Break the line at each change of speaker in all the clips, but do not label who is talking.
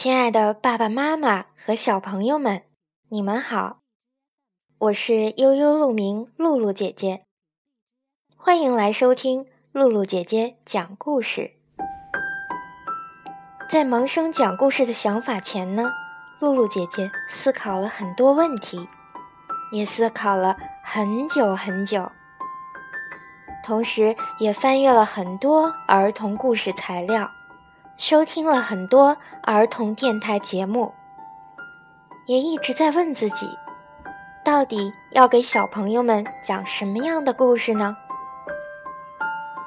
亲爱的爸爸妈妈和小朋友们，你们好！我是悠悠鹿鸣露露姐姐，欢迎来收听露露姐姐讲故事。在萌生讲故事的想法前呢，露露姐姐思考了很多问题，也思考了很久很久，同时也翻阅了很多儿童故事材料。收听了很多儿童电台节目，也一直在问自己，到底要给小朋友们讲什么样的故事呢？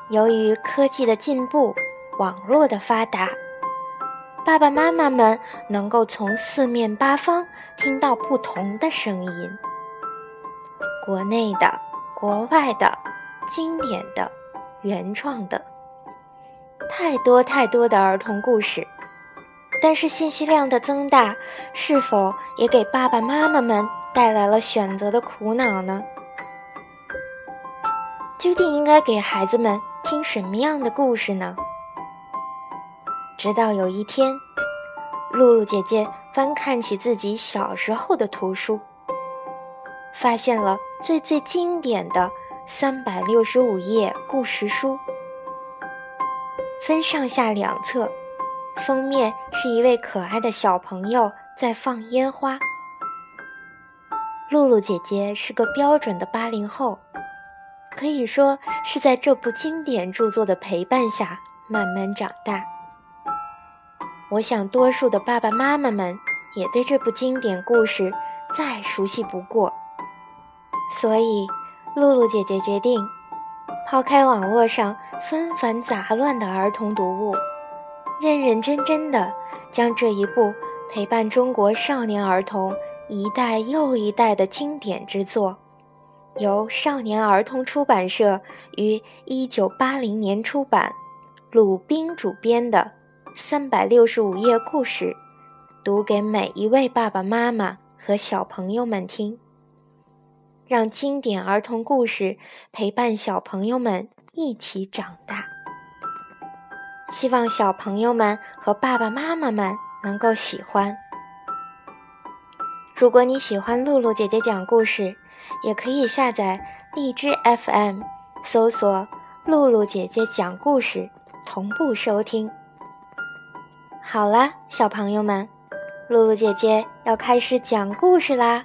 由于科技的进步，网络的发达，爸爸妈妈们能够从四面八方听到不同的声音，国内的、国外的、经典的、原创的。太多太多的儿童故事，但是信息量的增大，是否也给爸爸妈妈们带来了选择的苦恼呢？究竟应该给孩子们听什么样的故事呢？直到有一天，露露姐姐翻看起自己小时候的图书，发现了最最经典的三百六十五页故事书。分上下两侧，封面是一位可爱的小朋友在放烟花。露露姐姐是个标准的八零后，可以说是在这部经典著作的陪伴下慢慢长大。我想，多数的爸爸妈妈们也对这部经典故事再熟悉不过，所以露露姐姐决定。抛开网络上纷繁杂乱的儿童读物，认认真真的将这一部陪伴中国少年儿童一代又一代的经典之作，由少年儿童出版社于一九八零年出版，鲁冰主编的三百六十五页故事，读给每一位爸爸妈妈和小朋友们听。让经典儿童故事陪伴小朋友们一起长大。希望小朋友们和爸爸妈妈们能够喜欢。如果你喜欢露露姐姐讲故事，也可以下载荔枝 FM，搜索“露露姐姐讲故事”，同步收听。好了，小朋友们，露露姐姐要开始讲故事啦。